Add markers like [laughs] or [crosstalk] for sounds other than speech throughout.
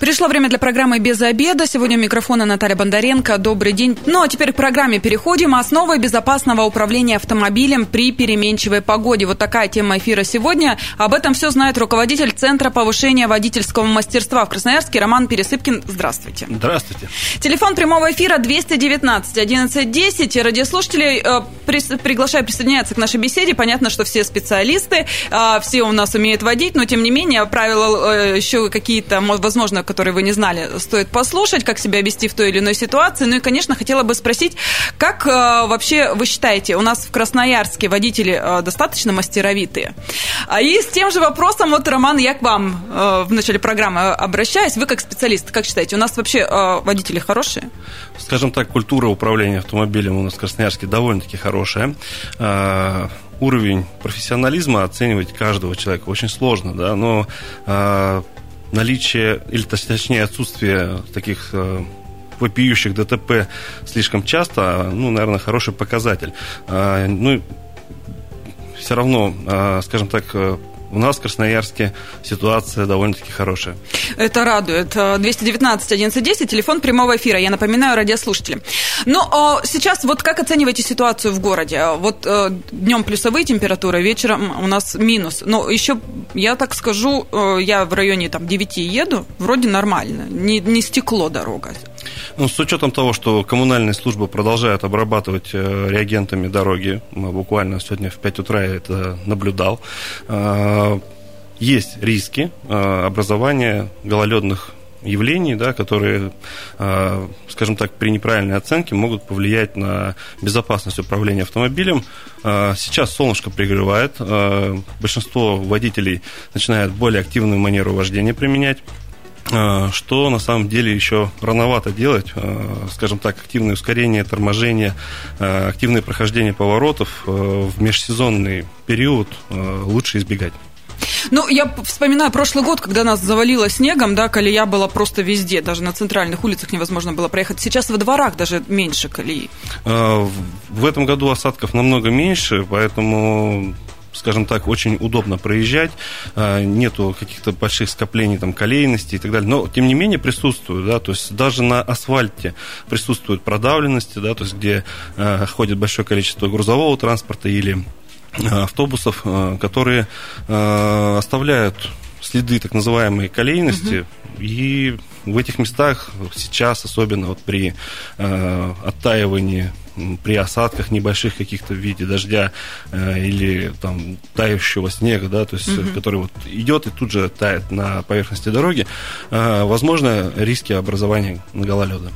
Пришло время для программы «Без обеда». Сегодня у микрофона Наталья Бондаренко. Добрый день. Ну, а теперь к программе переходим. Основы безопасного управления автомобилем при переменчивой погоде. Вот такая тема эфира сегодня. Об этом все знает руководитель Центра повышения водительского мастерства в Красноярске Роман Пересыпкин. Здравствуйте. Здравствуйте. Телефон прямого эфира 219 1110. Радиослушателей э, при, приглашаю присоединяться к нашей беседе. Понятно, что все специалисты, э, все у нас умеют водить, но тем не менее правила э, еще какие-то, возможно, которые вы не знали, стоит послушать, как себя вести в той или иной ситуации. Ну и, конечно, хотела бы спросить, как э, вообще вы считаете, у нас в Красноярске водители э, достаточно мастеровитые? А и с тем же вопросом, вот, Роман, я к вам э, в начале программы обращаюсь. Вы как специалист, как считаете, у нас вообще водители хорошие? Скажем так, культура управления автомобилем у нас в Красноярске довольно-таки хорошая уровень профессионализма оценивать каждого человека очень сложно, да, но э, наличие, или точнее отсутствие таких э, вопиющих ДТП слишком часто, ну, наверное, хороший показатель. А, ну, все равно, а, скажем так, э, у нас в Красноярске ситуация довольно-таки хорошая. Это радует. 219 1110, телефон прямого эфира. Я напоминаю радиослушателям. Но ну, а сейчас вот как оцениваете ситуацию в городе? Вот э, днем плюсовые температуры, вечером у нас минус. Но еще, я так скажу, э, я в районе там 9 еду, вроде нормально. Не, не стекло дорога. Ну, с учетом того, что коммунальные службы продолжают обрабатывать э, реагентами дороги, буквально сегодня в 5 утра я это наблюдал, есть риски образования гололедных явлений, да, которые, скажем так, при неправильной оценке могут повлиять на безопасность управления автомобилем. Сейчас солнышко пригревает, большинство водителей начинают более активную манеру вождения применять что на самом деле еще рановато делать, скажем так, активное ускорение, торможение, активное прохождение поворотов в межсезонный период лучше избегать. Ну, я вспоминаю прошлый год, когда нас завалило снегом, да, колея была просто везде, даже на центральных улицах невозможно было проехать. Сейчас во дворах даже меньше колеи. А, в этом году осадков намного меньше, поэтому скажем так, очень удобно проезжать, а, нету каких-то больших скоплений там колейности и так далее, но тем не менее присутствуют, да, то есть даже на асфальте присутствуют продавленности, да, то есть где а, ходит большое количество грузового транспорта или Э, автобусов, э, которые э, оставляют следы так называемой колейности, угу. и в этих местах сейчас, особенно вот при оттаивании при осадках небольших каких-то в виде дождя э, или там тающего снега, да, то есть, угу. который вот идет и тут же тает на поверхности дороги, э, возможно, риски образования гололеда.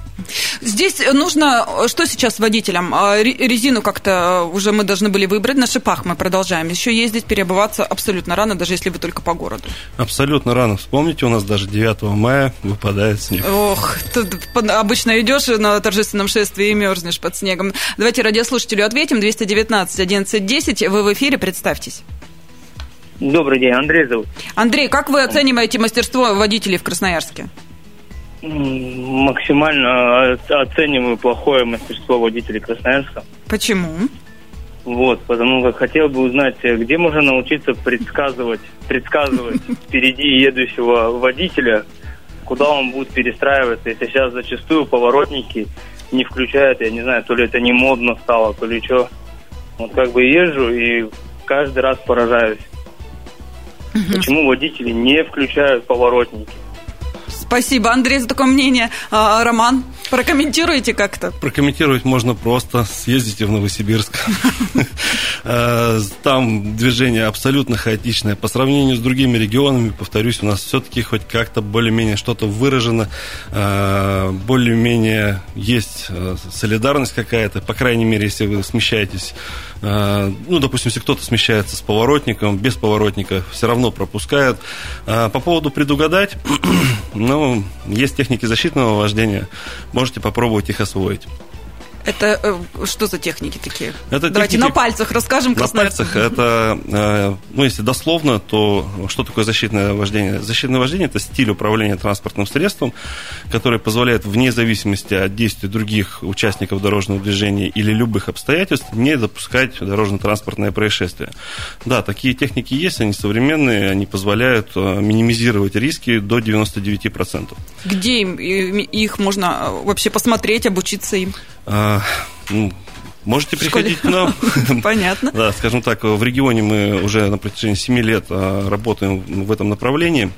Здесь нужно, что сейчас водителям? А, резину как-то уже мы должны были выбрать, на шипах мы продолжаем. Еще ездить, переобуваться абсолютно рано, даже если вы только по городу. Абсолютно рано. Вспомните, у нас даже 9 мая выпадает снег. Ох, тут обычно идешь на торжественном шествии и мерзнешь под снегом. Давайте радиослушателю ответим. 219 1110. Вы в эфире, представьтесь. Добрый день, Андрей зовут. Андрей, как вы оцениваете мастерство водителей в Красноярске? Максимально оцениваю плохое мастерство водителей Красноярска. Почему? Вот, потому как хотел бы узнать, где можно научиться предсказывать, предсказывать [laughs] впереди едущего водителя, куда он будет перестраиваться, если сейчас зачастую поворотники не включают, я не знаю, то ли это не модно стало, то ли что. Вот как бы езжу и каждый раз поражаюсь. Угу. Почему водители не включают поворотники? Спасибо, Андрей, за такое мнение. А, Роман, прокомментируйте как-то. Прокомментировать можно просто. Съездите в Новосибирск. Э, там движение абсолютно хаотичное. По сравнению с другими регионами, повторюсь, у нас все-таки хоть как-то более-менее что-то выражено, э, более-менее есть э, солидарность какая-то, по крайней мере, если вы смещаетесь ну, допустим, если кто-то смещается с поворотником, без поворотника, все равно пропускает. По поводу предугадать, ну, есть техники защитного вождения, можете попробовать их освоить. Это э, что за техники такие? Это Давайте техники... на пальцах расскажем. На пальцах это, э, ну, если дословно, то что такое защитное вождение? Защитное вождение – это стиль управления транспортным средством, который позволяет вне зависимости от действий других участников дорожного движения или любых обстоятельств не допускать дорожно-транспортное происшествие. Да, такие техники есть, они современные, они позволяют э, минимизировать риски до 99%. Где им, их можно вообще посмотреть, обучиться им? А, ну, можете приходить к нам. [laughs] Понятно. Да, скажем так, в регионе мы уже на протяжении 7 лет а, работаем в этом направлении.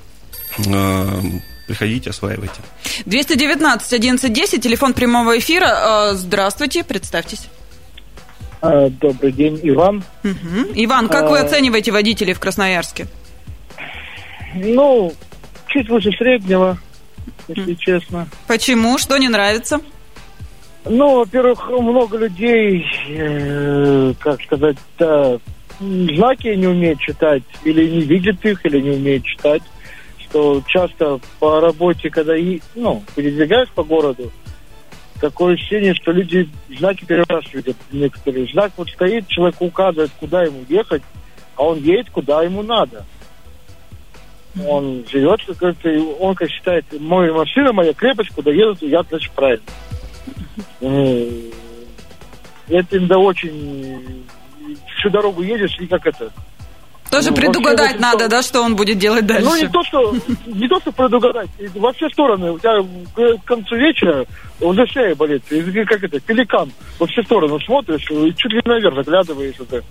А, приходите, осваивайте. 219 1110, телефон прямого эфира. Здравствуйте, представьтесь. Добрый день, Иван. Угу. Иван, как вы оцениваете водителей в Красноярске? Ну, чуть выше среднего, если честно. Почему? Что не нравится? Ну, во-первых, много людей, э, как сказать, да, знаки не умеют читать, или не видят их, или не умеют читать. Что часто по работе, когда и, ну, передвигаешь по городу, такое ощущение, что люди знаки первый раз видят некоторые. Знак вот стоит, человек указывает, куда ему ехать, а он едет, куда ему надо. Он живет, как он как считает, моя машина, моя крепость, куда едут, я, значит, правильно. Э, это иногда очень... Всю дорогу едешь, и как это... Тоже ну, предугадать надо, да, что он будет делать дальше? Ну, не то, что, не то, что предугадать. Во все стороны. У тебя к концу вечера уже шея болит. Как это, пеликан. Во все стороны смотришь, и чуть ли наверх заглядываешь это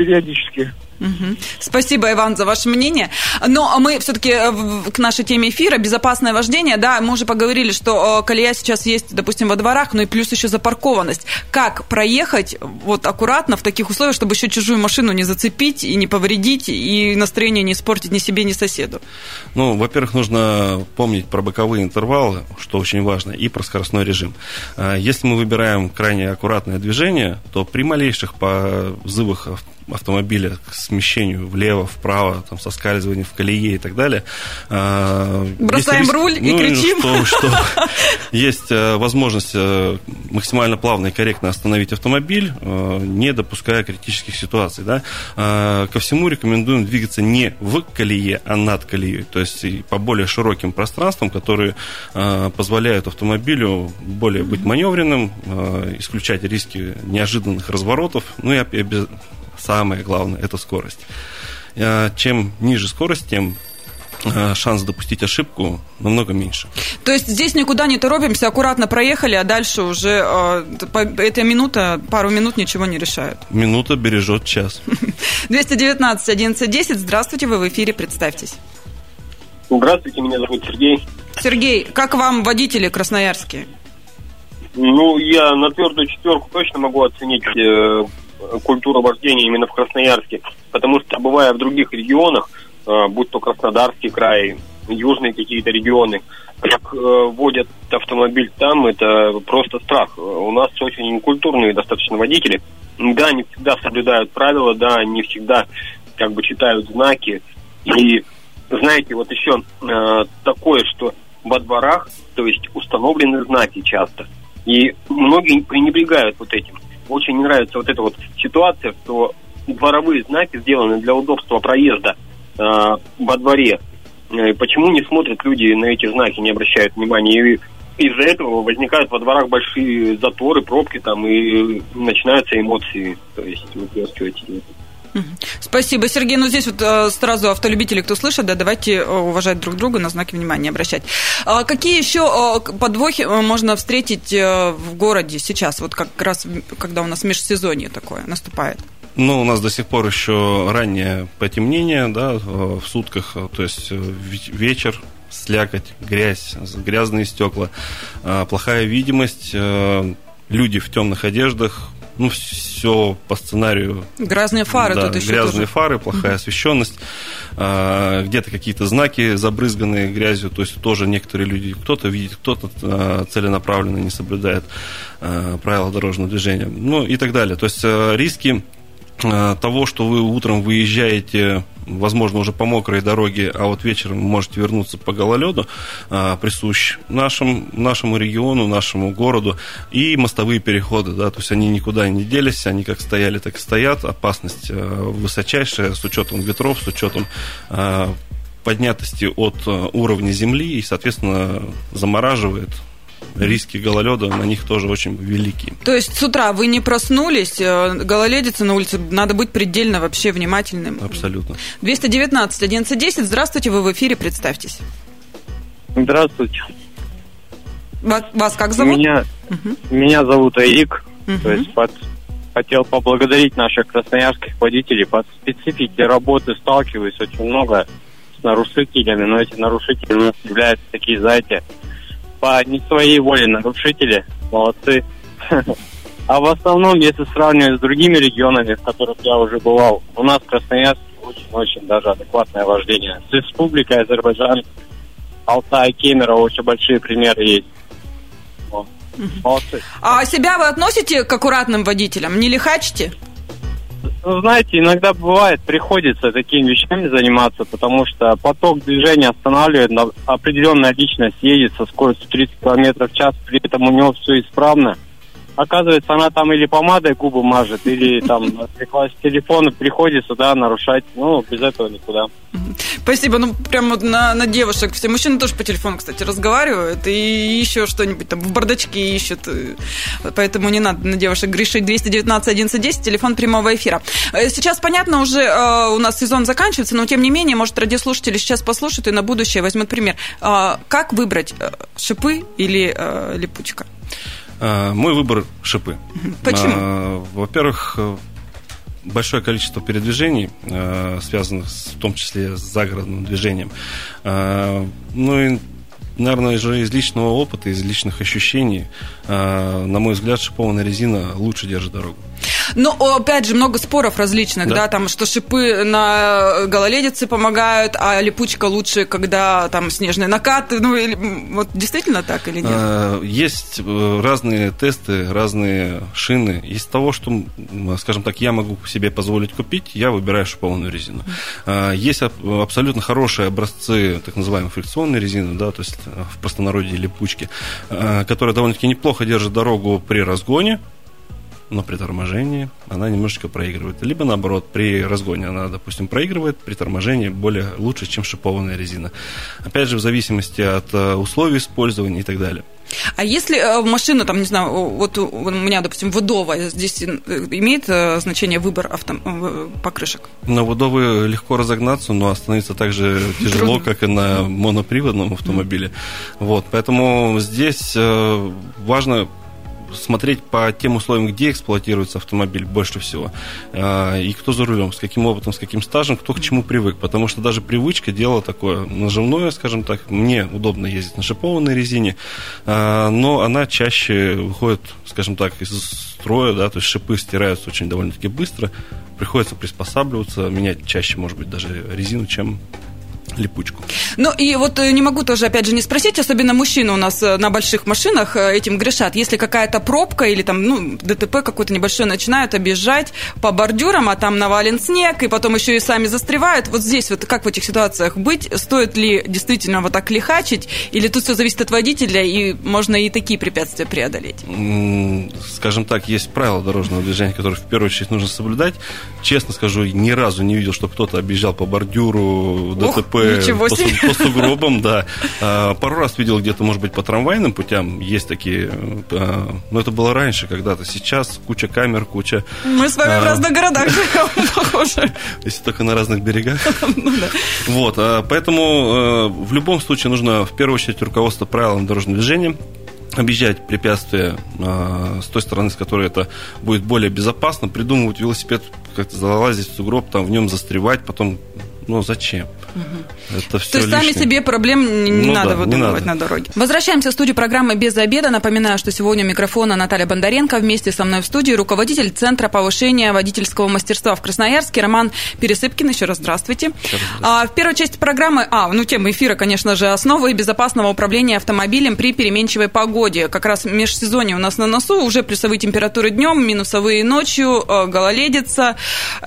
периодически. Угу. Спасибо, Иван, за ваше мнение. Но мы все-таки э, к нашей теме эфира безопасное вождение. Да, мы уже поговорили, что э, колея сейчас есть, допустим, во дворах, но и плюс еще запаркованность. Как проехать вот аккуратно в таких условиях, чтобы еще чужую машину не зацепить и не повредить, и настроение не испортить ни себе, ни соседу? Ну, во-первых, нужно помнить про боковые интервалы, что очень важно, и про скоростной режим. А, если мы выбираем крайне аккуратное движение, то при малейших позывах автомобиля к смещению влево, вправо, там, соскальзывание в колее и так далее. А, Бросаем риск, руль и ну, кричим. Что, что [laughs] есть э, возможность э, максимально плавно и корректно остановить автомобиль, э, не допуская критических ситуаций. Да? А, ко всему рекомендуем двигаться не в колее, а над колеей, то есть по более широким пространствам, которые позволяют автомобилю более быть маневренным, исключать риски неожиданных разворотов, ну и самое главное – это скорость. Э, чем ниже скорость, тем э, шанс допустить ошибку намного меньше. То есть здесь никуда не торопимся, аккуратно проехали, а дальше уже э, эта минута, пару минут ничего не решают. [laughs] Минута бережет час. 219 1110, здравствуйте, вы в эфире, представьтесь. Здравствуйте, меня зовут Сергей. Сергей, как вам водители красноярские? Ну, я на твердую четверку точно могу оценить культура вождения именно в Красноярске. Потому что, бывая в других регионах, э, будь то Краснодарский край, южные какие-то регионы, как э, водят автомобиль там, это просто страх. У нас очень некультурные достаточно водители. Да, не всегда соблюдают правила, да, не всегда как бы читают знаки. И знаете, вот еще э, такое, что во дворах, то есть установлены знаки часто. И многие пренебрегают вот этим очень не нравится вот эта вот ситуация, что дворовые знаки сделаны для удобства проезда э, во дворе. Э, почему не смотрят люди на эти знаки, не обращают внимания? И из-за этого возникают во дворах большие заторы, пробки там, и начинаются эмоции, то есть выплескивать. Спасибо, Сергей. Ну, здесь вот э, сразу автолюбители, кто слышит, да, давайте э, уважать друг друга, на знаки внимания обращать. А какие еще э, подвохи можно встретить в городе сейчас, вот как раз, когда у нас межсезонье такое наступает? Ну, у нас до сих пор еще раннее потемнение, да, в сутках, то есть вечер, слякоть, грязь, грязные стекла, плохая видимость, люди в темных одеждах, ну, все по сценарию. Грязные фары да, тут еще Грязные тоже. фары, плохая освещенность, а, где-то какие-то знаки забрызганные грязью, то есть тоже некоторые люди, кто-то видит, кто-то а, целенаправленно не соблюдает а, правила дорожного движения, ну и так далее. То есть риски э, того, что вы утром выезжаете возможно, уже по мокрой дороге, а вот вечером можете вернуться по гололеду, а, присущ нашим, нашему региону, нашему городу, и мостовые переходы, да, то есть они никуда не делись, они как стояли, так и стоят, опасность а, высочайшая с учетом ветров, с учетом поднятости от уровня земли и, соответственно, замораживает риски гололеда на них тоже очень велики. То есть с утра вы не проснулись, э, гололедица на улице, надо быть предельно вообще внимательным. Абсолютно. 219 1110, здравствуйте, вы в эфире, представьтесь. Здравствуйте. Вас, вас как зовут? Меня, угу. меня зовут Аик. Угу. То есть под, хотел поблагодарить наших красноярских водителей. Под специфике работы сталкиваюсь очень много с нарушителями, но эти нарушители являются такие, знаете, по не своей воле нарушители. Молодцы. А в основном, если сравнивать с другими регионами, в которых я уже бывал, у нас в Красноярске очень-очень даже адекватное вождение. С республикой Азербайджан, Алтай, Кемерово очень большие примеры есть. Молодцы. А себя вы относите к аккуратным водителям? Не лихачите? Ну, знаете, иногда бывает, приходится такими вещами заниматься, потому что поток движения останавливает, определенная личность едет со скоростью 30 км в час, при этом у него все исправно – Оказывается, она там или помадой губы мажет, или там с телефона, приходится, да, нарушать. Ну, без этого никуда. Спасибо. Ну, прям вот на, на девушек. Все мужчины тоже по телефону, кстати, разговаривают. И еще что-нибудь там в бардачке ищут. Поэтому не надо на девушек грешить. 219 1110, телефон прямого эфира. Э, сейчас, понятно, уже э, у нас сезон заканчивается, но тем не менее, может, радиослушатели сейчас послушают и на будущее возьмут пример. Э, как выбрать, э, шипы или э, липучка? А, мой выбор шипы. [laughs] Почему? А, во-первых, большое количество передвижений, связанных в том числе с загородным движением. Ну и наверное, уже из личного опыта, из личных ощущений, на мой взгляд, шипованная резина лучше держит дорогу. Но, ну, опять же, много споров различных, да, да там, что шипы на гололедице помогают, а липучка лучше, когда там снежные накаты. Ну, или, вот действительно так или нет? А, есть э, разные тесты, разные шины. Из того, что, скажем так, я могу себе позволить купить, я выбираю шипованную резину. Есть абсолютно хорошие образцы так называемой фрикционной резины, да, то есть э, в простонародье липучки, которая довольно-таки неплохо держит дорогу при разгоне, но при торможении она немножечко проигрывает. Либо наоборот, при разгоне она, допустим, проигрывает, при торможении более лучше, чем шипованная резина. Опять же, в зависимости от э, условий использования и так далее. А если э, машина, там, не знаю, вот у меня, допустим, водовая, здесь э, имеет значение выбор авто, покрышек? На водовой легко разогнаться, но остановиться так же тяжело, Трудно. как и на моноприводном автомобиле. Mm. Вот, поэтому здесь важно смотреть по тем условиям, где эксплуатируется автомобиль больше всего, а, и кто за рулем, с каким опытом, с каким стажем, кто к чему привык. Потому что даже привычка дело такое наживное, скажем так. Мне удобно ездить на шипованной резине, а, но она чаще выходит, скажем так, из строя, да, то есть шипы стираются очень довольно-таки быстро, приходится приспосабливаться, менять чаще, может быть, даже резину, чем липучку. Ну и вот э, не могу тоже, опять же, не спросить, особенно мужчины у нас э, на больших машинах э, этим грешат. Если какая-то пробка или там, ну, ДТП какой-то небольшой начинают объезжать по бордюрам, а там навален снег, и потом еще и сами застревают. Вот здесь вот как в этих ситуациях быть? Стоит ли действительно вот так лихачить? Или тут все зависит от водителя, и можно и такие препятствия преодолеть? Скажем так, есть правила дорожного движения, которые в первую очередь нужно соблюдать. Честно скажу, ни разу не видел, что кто-то объезжал по бордюру, ДТП, Ничего себе. по, по сугробам, да. А, пару раз видел где-то, может быть, по трамвайным путям есть такие, а, но это было раньше когда-то. Сейчас куча камер, куча... Мы с вами а, в разных городах [laughs] живем, похоже. Если только на разных берегах. [laughs] Ну. Вот, а, поэтому в любом случае нужно в первую очередь руководство правилам дорожного движения, объезжать препятствия э, с той стороны, с которой это будет более безопасно, придумывать велосипед, как-то залазить в сугроб, там в нем застревать, потом но зачем? Угу. Это все То есть лишнее. сами себе проблем не, ну, надо да, выдумывать не надо. на дороге. Возвращаемся в студию программы «Без обеда». Напоминаю, что сегодня у микрофона Наталья Бондаренко. Вместе со мной в студии руководитель Центра повышения водительского мастерства в Красноярске Роман Пересыпкин. Еще раз здравствуйте. Еще раз здравствуйте. А, в первой части программы, а, ну, тема эфира, конечно же, основы безопасного управления автомобилем при переменчивой погоде. Как раз межсезонье у нас на носу, уже плюсовые температуры днем, минусовые ночью, э, гололедица.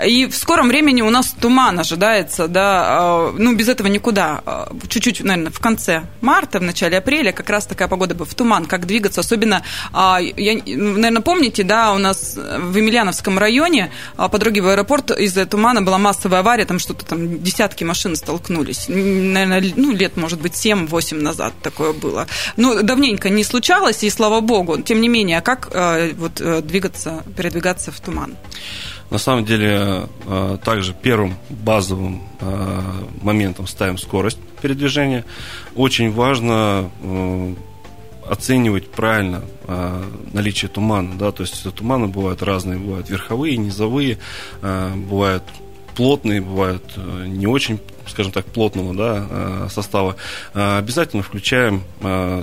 И в скором времени у нас туман ожидается, да, э, ну, без этого никуда. Э, чуть-чуть, наверное, в конце марта, в начале апреля как раз такая погода бы в туман, как двигаться, особенно, я, наверное, помните, да, у нас в Емельяновском районе по дороге в аэропорт из-за тумана была массовая авария, там что-то там десятки машин столкнулись. Наверное, ну, лет, может быть, 7-8 назад такое было. Ну, давненько не случалось, и слава богу. Тем не менее, как вот двигаться, передвигаться в туман? На самом деле, э, также первым базовым э, моментом ставим скорость передвижения. Очень важно э, оценивать правильно наличие тумана, да, то есть туманы бывают разные, бывают верховые, низовые, бывают плотные, бывают не очень, скажем так, плотного да, состава. Обязательно включаем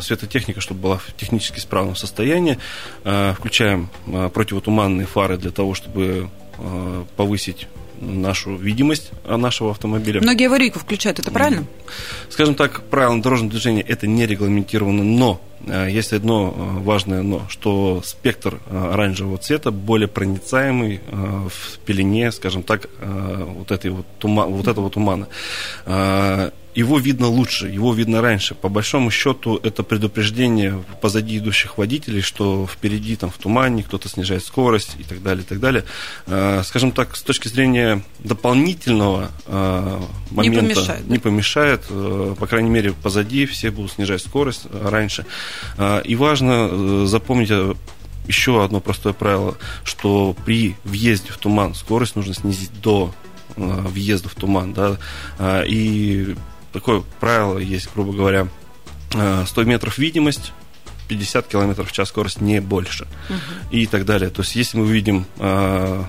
светотехнику, чтобы была в технически исправном состоянии. Включаем противотуманные фары для того, чтобы Э, повысить нашу видимость нашего автомобиля. Многие аварийку включают, это правильно? Скажем так, правила дорожного движения это не регламентировано, но э, есть одно э, важное но, что спектр оранжевого цвета более проницаемый в пелене, скажем так, вот, этой вот, тума, вот этого тумана его видно лучше, его видно раньше. По большому счету это предупреждение позади идущих водителей, что впереди там в тумане кто-то снижает скорость и так далее, и так далее. Э, скажем так, с точки зрения дополнительного э, момента не помешает, не помешает э, по крайней мере позади все будут снижать скорость раньше. И важно запомнить еще одно простое правило, что при въезде в туман скорость нужно снизить до въезда в туман, да, и такое правило есть, грубо говоря, 100 э, метров видимость, 50 километров в час скорость, не больше. Угу. И так далее. То есть, если мы видим э,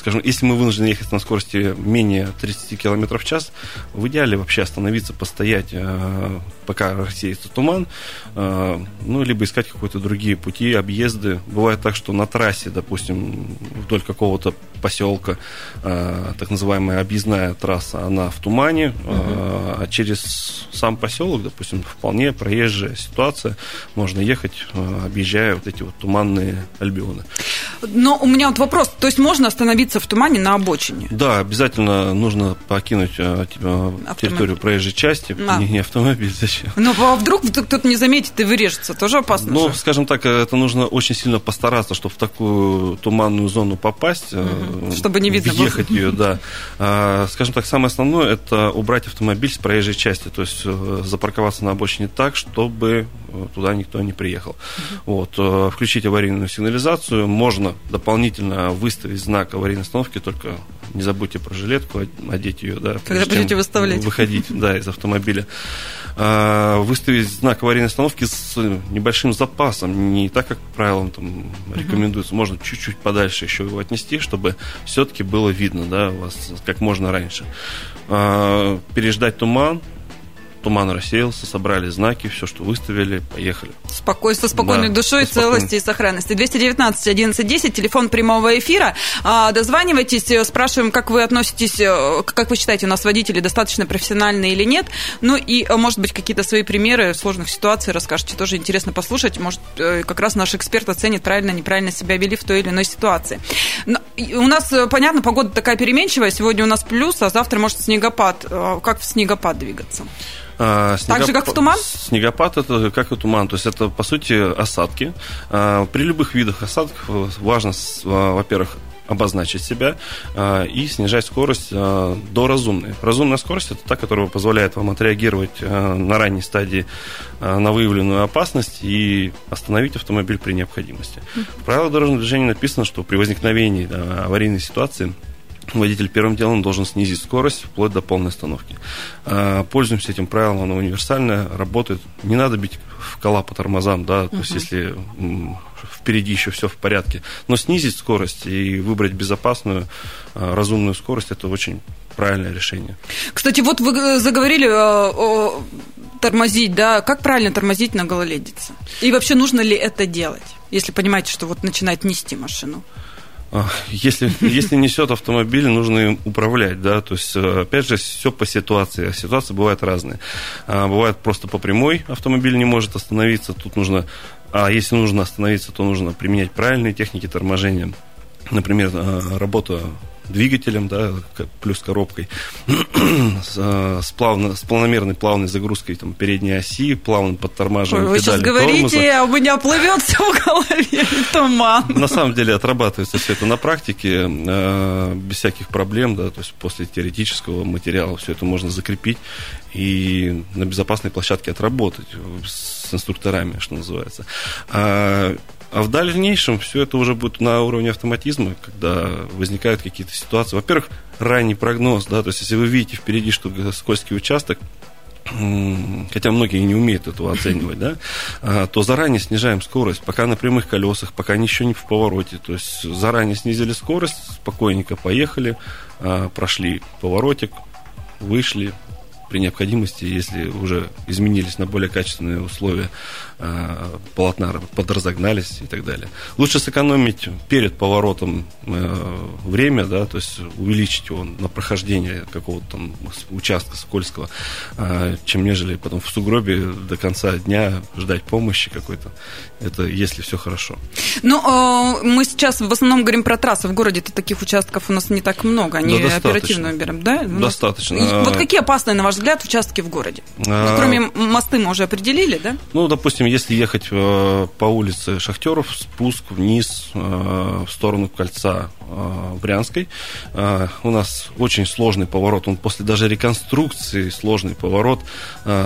скажем, если мы вынуждены ехать на скорости менее 30 км в час, в идеале вообще остановиться, постоять, э, пока рассеется туман, э, ну, либо искать какие-то другие пути, объезды. Бывает так, что на трассе, допустим, вдоль какого-то поселка, э, так называемая объездная трасса, она в тумане, угу. а через сам поселок, допустим, вполне проезжая ситуация, можно ехать, объезжая вот эти вот туманные альбионы. Но у меня вот вопрос, то есть можно остановиться в тумане на обочине? Да, обязательно нужно покинуть а, типа, территорию проезжей части, а. не, не автомобиль, [laughs] зачем? Ну, а вдруг кто-то не заметит и вырежется, тоже опасно Ну, же. скажем так, это нужно очень сильно постараться, чтобы в такую туманную зону попасть. Угу. Чтобы не видно Въехать было. ее, да. А, скажем так, самое основное, это убрать автомобиль с проезжей части, то есть э, запарковаться на обочине так, чтобы э, туда никто не приехал. Угу. Вот, включить аварийную сигнализацию, можно дополнительно выставить знак аварийной остановки, только не забудьте про жилетку, одеть ее, да. Когда будете выставлять. Выходить, да, из автомобиля. А, выставить знак аварийной остановки с небольшим запасом, не так, как правилам там рекомендуется, можно чуть-чуть подальше еще его отнести, чтобы все-таки было видно, да, вас как можно раньше. А, переждать туман, туман рассеялся, собрали знаки, все, что выставили, поехали. Спокойствие, спокойной да, душой, целости и сохранности. 219 11 телефон прямого эфира. А, дозванивайтесь, э, спрашиваем, как вы относитесь, э, как вы считаете, у нас водители достаточно профессиональные или нет. Ну и, э, может быть, какие-то свои примеры сложных ситуаций расскажете. Тоже интересно послушать. Может, как раз наш эксперт оценит, правильно, неправильно себя вели в той или иной ситуации. Но у нас, понятно, погода такая переменчивая. Сегодня у нас плюс, а завтра, может, снегопад. Как в снегопад двигаться? А, снегоп... Так же, как в туман? Снегопад это как и туман. То есть это, по сути, осадки. А, при любых видах осадков важно, а, во-первых, обозначить себя э, и снижать скорость э, до разумной. Разумная скорость это та, которая позволяет вам отреагировать э, на ранней стадии э, на выявленную опасность и остановить автомобиль при необходимости. В правилах дорожного движения написано, что при возникновении аварийной ситуации водитель первым делом должен снизить скорость вплоть до полной остановки. А, пользуемся этим правилом, оно универсальное, работает. Не надо бить в кола по тормозам, да, то есть если впереди еще все в порядке. Но снизить скорость и выбрать безопасную, а, разумную скорость, это очень правильное решение. Кстати, вот вы заговорили о тормозить, да, как правильно тормозить на гололедице? И вообще нужно ли это делать, если понимаете, что вот начинает нести машину? Если, если несет автомобиль, нужно им управлять, да, то есть, э, опять же, все по ситуации, а ситуации бывают разные. А, бывает просто по прямой автомобиль не может остановиться, тут нужно, а если нужно остановиться, то нужно применять правильные техники торможения, например, э, работа двигателем, да, плюс коробкой, [clears throat] с, э, с, плавно, с планомерной плавной загрузкой там, передней оси, плавным подтормаживанием Ой, Вы сейчас говорите, тормоза. а у меня плывет все в голове, [laughs] туман. На самом деле отрабатывается все это на практике, э, без всяких проблем, да, то есть после теоретического материала все это можно закрепить и на безопасной площадке отработать с инструкторами, что называется. А в дальнейшем все это уже будет на уровне автоматизма, когда возникают какие-то ситуации. Во-первых, ранний прогноз, да, то есть если вы видите впереди, что скользкий участок, хотя многие не умеют этого [laughs] оценивать, да, а, то заранее снижаем скорость, пока на прямых колесах, пока еще не в повороте. То есть заранее снизили скорость, спокойненько поехали, а, прошли поворотик, вышли, при необходимости, если уже изменились на более качественные условия э, полотна, подразогнались и так далее. Лучше сэкономить перед поворотом э, время, да, то есть увеличить его на прохождение какого-то там участка скользкого, э, чем нежели потом в сугробе до конца дня ждать помощи какой-то. Это если все хорошо. Ну, мы сейчас в основном говорим про трассы. В городе-то таких участков у нас не так много. Они да, оперативно берем, да? Достаточно. Вот какие опасные, на ваш взгляд, участки в городе? А... Ну, кроме мосты мы уже определили, да? Ну, допустим, если ехать э, по улице Шахтеров, спуск вниз э, в сторону кольца э, Брянской, у нас очень сложный поворот. Он после даже реконструкции сложный поворот,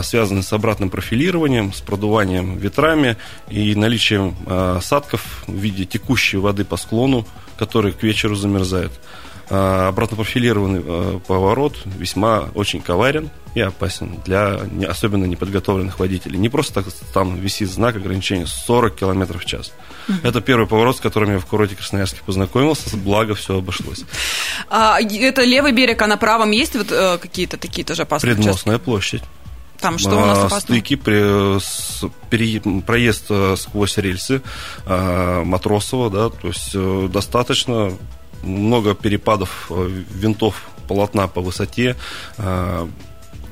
связанный с обратным профилированием, с продуванием ветрами и наличием осадков в виде текущей воды по склону, который к вечеру замерзает. Обратно профилированный поворот весьма очень коварен, и опасен для особенно неподготовленных водителей. Не просто так там висит знак ограничения 40 км в час. Это первый поворот, с которым я в курорте Красноярске познакомился, благо все обошлось. А, это левый берег, а на правом есть вот э, какие-то такие тоже опасные Предмостная участки? площадь. Там что у нас а, опасно? Стыки, при, с, пере, проезд э, сквозь рельсы а, Матросова, да, то есть э, достаточно много перепадов винтов полотна по высоте, а,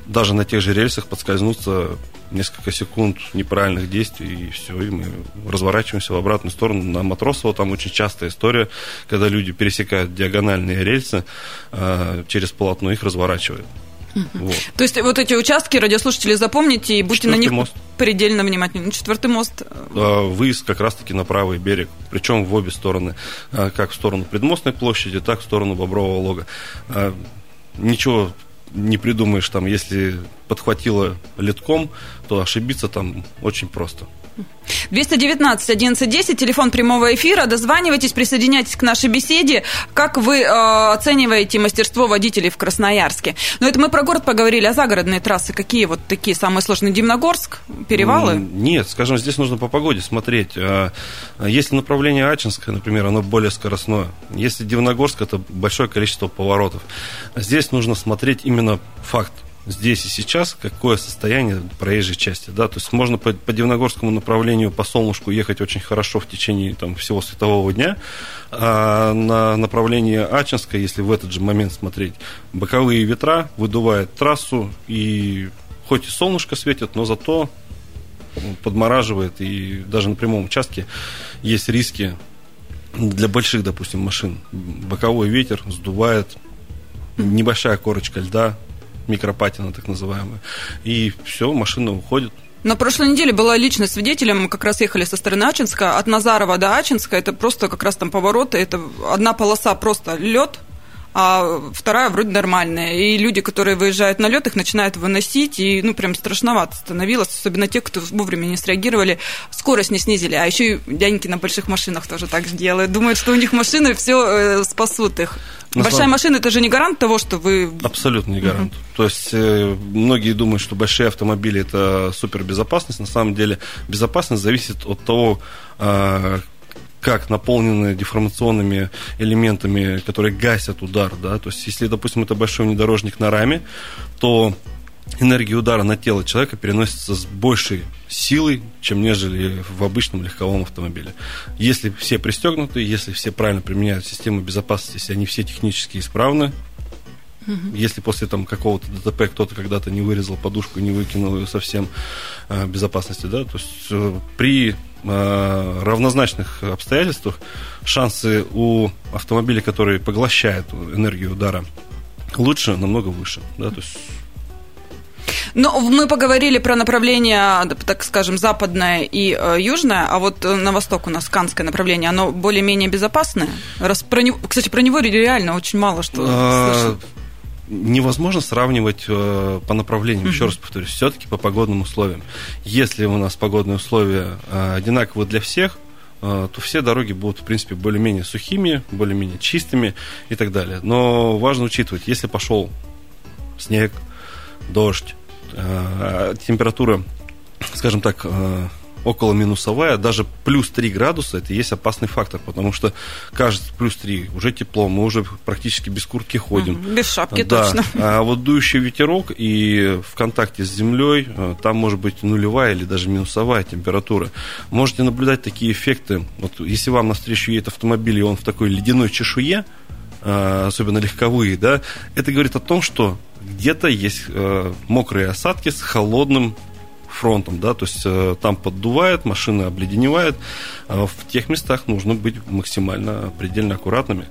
даже на тех же рельсах подскользнуться несколько секунд неправильных действий, и все, и мы разворачиваемся в обратную сторону. На Матросово там очень частая история, когда люди пересекают диагональные рельсы, э, через полотно их разворачивают. Вот. То есть вот эти участки радиослушатели запомните и будьте Четвертый на них мост. предельно внимательны. Ну, четвертый мост. Э, выезд как раз-таки на правый берег, причем в обе стороны, э, как в сторону предмостной площади, так в сторону Бобрового лога. Ничего не придумаешь там, если подхватило литком, то ошибиться там очень просто. 219 1110, телефон прямого эфира. Дозванивайтесь, присоединяйтесь к нашей беседе. Как вы э, оцениваете мастерство водителей в Красноярске? Ну, это мы про город поговорили, а загородные трассы какие вот такие самые сложные? Димногорск, перевалы? Нет, скажем, здесь нужно по погоде смотреть. А, если направление Ачинское, например, оно более скоростное. Если Дивногорск, это большое количество поворотов. Здесь нужно смотреть именно факт здесь и сейчас, какое состояние проезжей части. Да? То есть можно по, по Дивногорскому направлению по солнышку ехать очень хорошо в течение там, всего светового дня, а на направлении Ачинска, если в этот же момент смотреть, боковые ветра выдувают трассу, и хоть и солнышко светит, но зато подмораживает, и даже на прямом участке есть риски для больших, допустим, машин. Боковой ветер сдувает небольшая корочка льда микропатина так называемая. И все, машина уходит. На прошлой неделе была лично свидетелем, мы как раз ехали со стороны Ачинска, от Назарова до Ачинска, это просто как раз там повороты, это одна полоса просто лед, а вторая вроде нормальная. И люди, которые выезжают на лед, их начинают выносить, и ну прям страшновато становилось, особенно те, кто вовремя не среагировали, скорость не снизили. А еще и дяденьки на больших машинах тоже так делают. Думают, что у них машины все э, спасут их. На Большая самом... машина это же не гарант того, что вы. Абсолютно не гарант. Uh-huh. То есть э, многие думают, что большие автомобили это супербезопасность. На самом деле безопасность зависит от того, э, как наполнены деформационными элементами, которые гасят удар, да, то есть если, допустим, это большой внедорожник на раме, то энергия удара на тело человека переносится с большей силой, чем нежели в обычном легковом автомобиле. Если все пристегнуты, если все правильно применяют систему безопасности, если они все технически исправны, Угу. Если после там, какого-то ДТП кто-то когда-то не вырезал подушку, не выкинул ее совсем э, безопасности, да, то есть э, при равнозначных обстоятельствах шансы у автомобиля, который поглощает энергию удара, лучше, намного выше, да, то есть ну, мы поговорили про направление, так скажем, западное и э, южное, а вот э, на восток у нас канское направление, оно более-менее безопасное? Раз про него, кстати, про него реально очень мало что а, невозможно сравнивать э, по направлениям, еще раз повторюсь, все-таки по погодным условиям. Если у нас погодные условия э, одинаковы для всех, э, то все дороги будут, в принципе, более-менее сухими, более-менее чистыми и так далее. Но важно учитывать, если пошел снег, дождь, э, температура, скажем так, э, около минусовая, даже плюс 3 градуса, это есть опасный фактор, потому что кажется, плюс 3, уже тепло, мы уже практически без куртки ходим. Без шапки да. точно. А вот дующий ветерок и в контакте с землей, э, там может быть нулевая или даже минусовая температура. Можете наблюдать такие эффекты. Вот если вам навстречу едет автомобиль, и он в такой ледяной чешуе, э, особенно легковые, да, это говорит о том, что где-то есть э, мокрые осадки с холодным фронтом, да, то есть э, там поддувает, машина обледеневает. А в тех местах нужно быть максимально предельно аккуратными.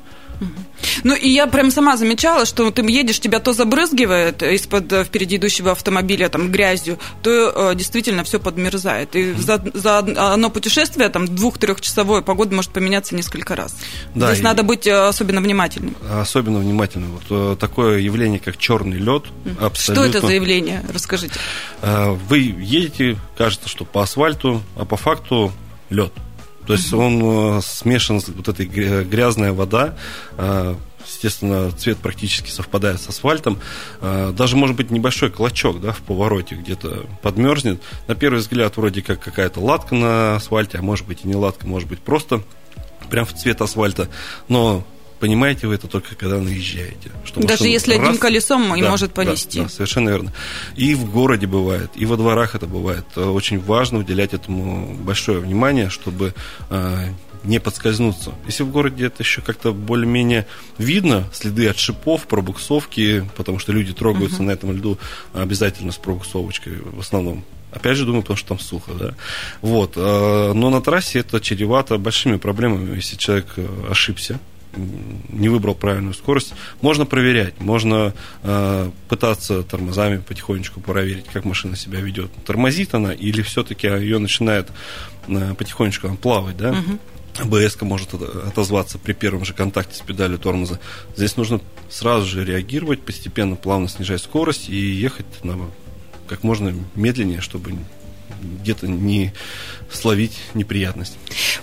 Ну, и я прям сама замечала, что ты едешь, тебя то забрызгивает из-под э, впереди идущего автомобиля там грязью, то э, действительно все подмерзает. И за, за одно путешествие, там, двух-трехчасовое, погода может поменяться несколько раз. Да, Здесь надо быть э, особенно внимательным. Особенно внимательным. Вот э, такое явление, как черный лед. Абсолютно... Что это за явление? Расскажите. Вы едете, кажется, что по асфальту, а по факту лед. То есть он э, смешан с вот этой грязная вода, э, естественно, цвет практически совпадает с асфальтом. Э, даже, может быть, небольшой клочок да, в повороте где-то подмерзнет. На первый взгляд, вроде как какая-то латка на асфальте, а может быть и не латка, может быть просто прям в цвет асфальта. Но понимаете вы это только когда наезжаете. Что Даже если раз, одним колесом и да, может понести. Да, да, совершенно верно. И в городе бывает, и во дворах это бывает. Очень важно уделять этому большое внимание, чтобы э, не подскользнуться. Если в городе это еще как-то более-менее видно, следы от шипов, пробуксовки, потому что люди трогаются uh-huh. на этом льду обязательно с пробуксовочкой в основном. Опять же, думаю, потому что там сухо, да. Вот. Э, но на трассе это чревато большими проблемами, если человек э, ошибся, не выбрал правильную скорость, можно проверять, можно э, пытаться тормозами потихонечку проверить, как машина себя ведет. Тормозит она или все-таки ее начинает э, потихонечку там, плавать, да? Угу. АБС может отозваться при первом же контакте с педалью тормоза. Здесь нужно сразу же реагировать, постепенно, плавно снижать скорость и ехать на как можно медленнее, чтобы где-то не словить неприятность.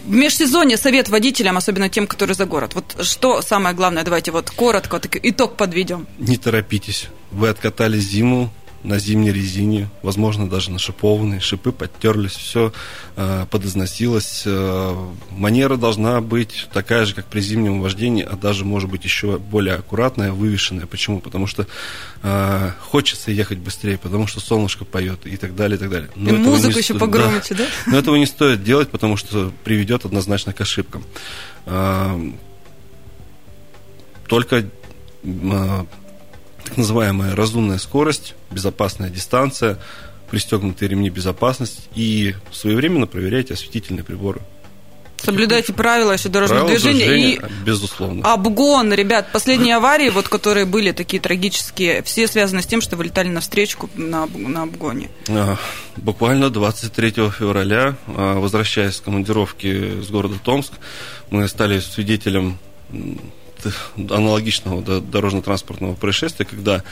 В межсезонье совет водителям, особенно тем, которые за город. Вот что самое главное, давайте вот коротко так, итог подведем. Не торопитесь. Вы откатали зиму, на зимней резине, возможно, даже на шипованной. Шипы подтерлись, все э, подизносилось. Э, манера должна быть такая же, как при зимнем вождении, а даже, может быть, еще более аккуратная, вывешенная. Почему? Потому что э, хочется ехать быстрее, потому что солнышко поет и так далее, и так далее. Но и музыку еще сто... погромче, да? да? Но этого не стоит делать, потому что приведет однозначно к ошибкам. Э, только э, так называемая разумная скорость, безопасная дистанция, пристегнутые ремни безопасности и своевременно проверяйте осветительные приборы. Соблюдайте правила еще дорожного правила движения, движения и безусловно. обгон, ребят. Последние аварии, вот которые были такие трагические, все связаны с тем, что вылетали на встречку на, на обгоне. Буквально 23 февраля, а, возвращаясь с командировки с города Томск, мы стали свидетелем аналогичного дорожно-транспортного происшествия, когда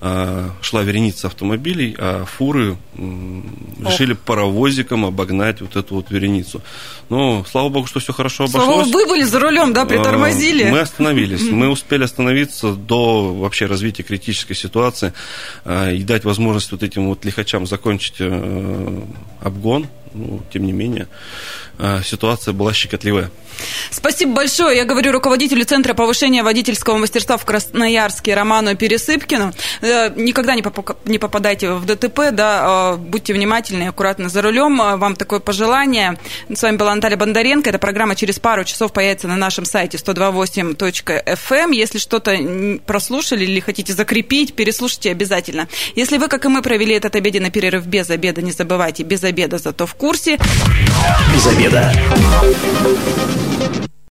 э, шла вереница автомобилей, а фуры э, решили Ох. паровозиком обогнать вот эту вот вереницу. Но, слава богу, что все хорошо обошлось. Слава вы были за рулем, да, притормозили? Э, мы остановились. Мы успели остановиться до вообще развития критической ситуации э, и дать возможность вот этим вот лихачам закончить э, обгон ну, тем не менее, э, ситуация была щекотливая. Спасибо большое. Я говорю руководителю Центра повышения водительского мастерства в Красноярске Роману Пересыпкину. Э, никогда не попадайте в ДТП, да, будьте внимательны и аккуратны за рулем. Вам такое пожелание. С вами была Наталья Бондаренко. Эта программа через пару часов появится на нашем сайте 128.fm. Если что-то прослушали или хотите закрепить, переслушайте обязательно. Если вы, как и мы, провели этот обеденный перерыв без обеда, не забывайте, без обеда зато в курсе. Без обеда.